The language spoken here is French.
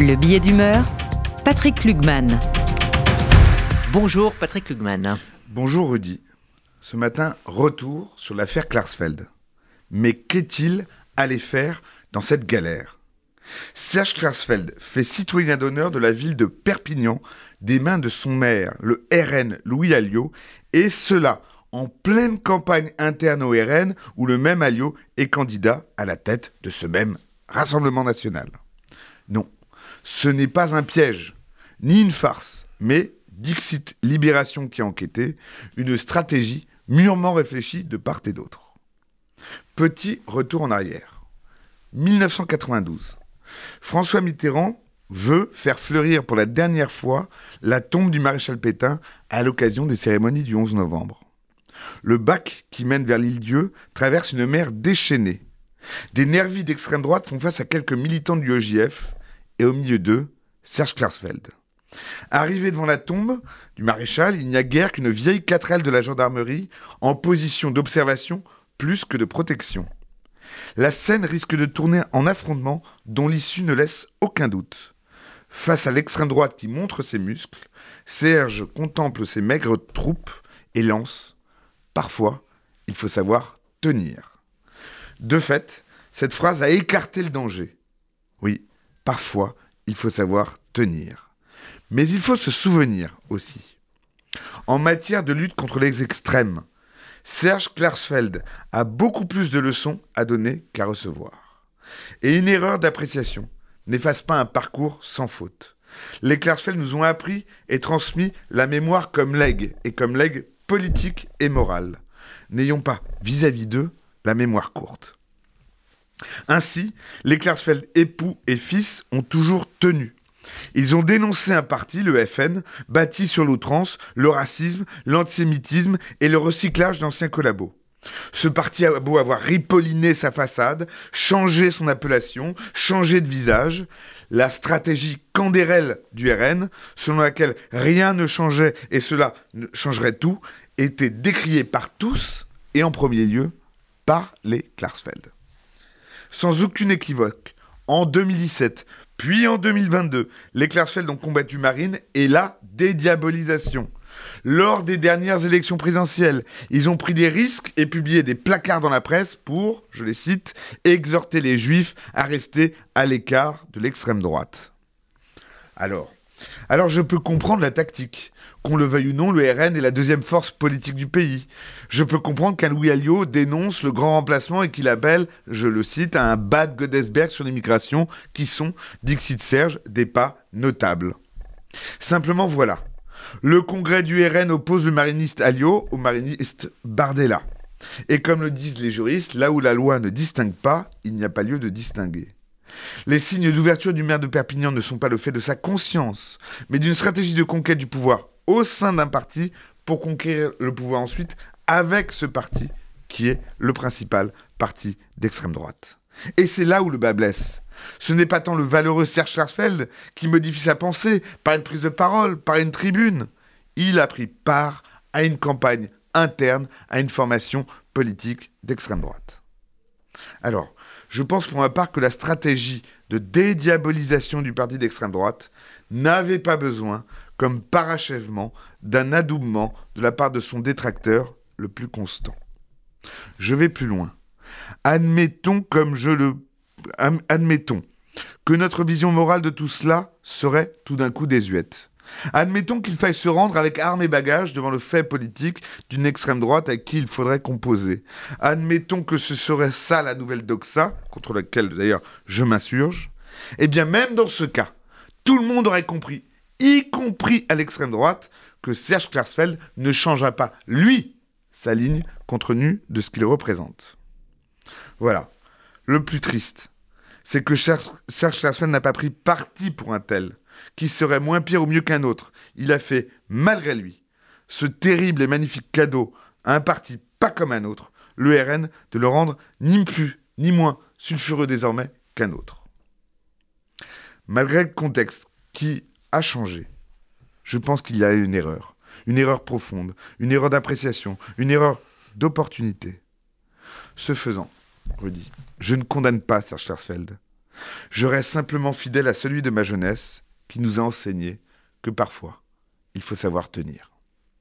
Le billet d'humeur, Patrick Lugman. Bonjour Patrick Lugman. Bonjour Rudy. Ce matin, retour sur l'affaire Klarsfeld. Mais qu'est-il allé faire dans cette galère? Serge Klarsfeld fait citoyen d'honneur de la ville de Perpignan des mains de son maire, le RN Louis Alliot, et cela en pleine campagne interne au RN où le même Alliot est candidat à la tête de ce même Rassemblement national. Non, ce n'est pas un piège, ni une farce, mais, Dixit Libération qui a enquêté, une stratégie mûrement réfléchie de part et d'autre. Petit retour en arrière. 1992. François Mitterrand veut faire fleurir pour la dernière fois la tombe du maréchal Pétain à l'occasion des cérémonies du 11 novembre. Le bac qui mène vers l'île Dieu traverse une mer déchaînée. Des nervis d'extrême droite font face à quelques militants du OJF et au milieu d'eux, Serge Klarsfeld. Arrivé devant la tombe du maréchal, il n'y a guère qu'une vieille quatrelle de la gendarmerie en position d'observation plus que de protection. La scène risque de tourner en affrontement dont l'issue ne laisse aucun doute. Face à l'extrême droite qui montre ses muscles, Serge contemple ses maigres troupes et lance Parfois, il faut savoir tenir. De fait, cette phrase a écarté le danger. Oui, parfois, il faut savoir tenir. Mais il faut se souvenir aussi. En matière de lutte contre les extrêmes, Serge Klarsfeld a beaucoup plus de leçons à donner qu'à recevoir. Et une erreur d'appréciation n'efface pas un parcours sans faute. Les Klarsfeld nous ont appris et transmis la mémoire comme legs, et comme legs politique et morale. N'ayons pas vis-à-vis d'eux la mémoire courte. Ainsi, les Klarsfeld époux et fils ont toujours tenu. Ils ont dénoncé un parti, le FN, bâti sur l'outrance, le racisme, l'antisémitisme et le recyclage d'anciens collabos. Ce parti a beau avoir ripolliné sa façade, changé son appellation, changé de visage, la stratégie candérelle du RN, selon laquelle rien ne changeait et cela changerait tout, était décriée par tous et en premier lieu par les Klarsfeld. Sans aucune équivoque, en 2017, puis en 2022, les Klarsfeld ont combattu Marine et la dédiabolisation. Lors des dernières élections présidentielles, ils ont pris des risques et publié des placards dans la presse pour, je les cite, exhorter les juifs à rester à l'écart de l'extrême droite. Alors, alors je peux comprendre la tactique. Qu'on le veuille ou non, le RN est la deuxième force politique du pays. Je peux comprendre qu'un Louis Alliot dénonce le grand remplacement et qu'il appelle, je le cite, un bad Godesberg sur l'immigration qui sont, Dixit Serge, des pas notables. Simplement voilà. Le congrès du RN oppose le mariniste Alliot au mariniste Bardella. Et comme le disent les juristes, là où la loi ne distingue pas, il n'y a pas lieu de distinguer. Les signes d'ouverture du maire de Perpignan ne sont pas le fait de sa conscience, mais d'une stratégie de conquête du pouvoir au sein d'un parti pour conquérir le pouvoir ensuite avec ce parti qui est le principal parti d'extrême droite. Et c'est là où le bas blesse. Ce n'est pas tant le valeureux Serge Schwarzfeld qui modifie sa pensée par une prise de parole, par une tribune. Il a pris part à une campagne interne, à une formation politique d'extrême droite. Alors, je pense pour ma part que la stratégie de dédiabolisation du parti d'extrême droite n'avait pas besoin, comme parachèvement, d'un adoubement de la part de son détracteur le plus constant. Je vais plus loin. Admettons comme je le admettons que notre vision morale de tout cela serait tout d'un coup désuète. Admettons qu'il faille se rendre avec armes et bagages devant le fait politique d'une extrême droite à qui il faudrait composer. Admettons que ce serait ça la nouvelle doxa, contre laquelle d'ailleurs je m'insurge. Eh bien, même dans ce cas, tout le monde aurait compris, y compris à l'extrême droite, que Serge Klarsfeld ne changera pas, lui, sa ligne contre nu de ce qu'il représente. Voilà. Le plus triste, c'est que Serge Klarsfeld n'a pas pris parti pour un tel qui serait moins pire ou mieux qu'un autre. Il a fait, malgré lui, ce terrible et magnifique cadeau à un parti pas comme un autre, le RN, de le rendre ni plus ni moins sulfureux désormais qu'un autre. Malgré le contexte qui a changé, je pense qu'il y a une erreur, une erreur profonde, une erreur d'appréciation, une erreur d'opportunité. Ce faisant, Rudy, je ne condamne pas Serge Schwarzfeld. Je reste simplement fidèle à celui de ma jeunesse qui nous a enseigné que parfois, il faut savoir tenir.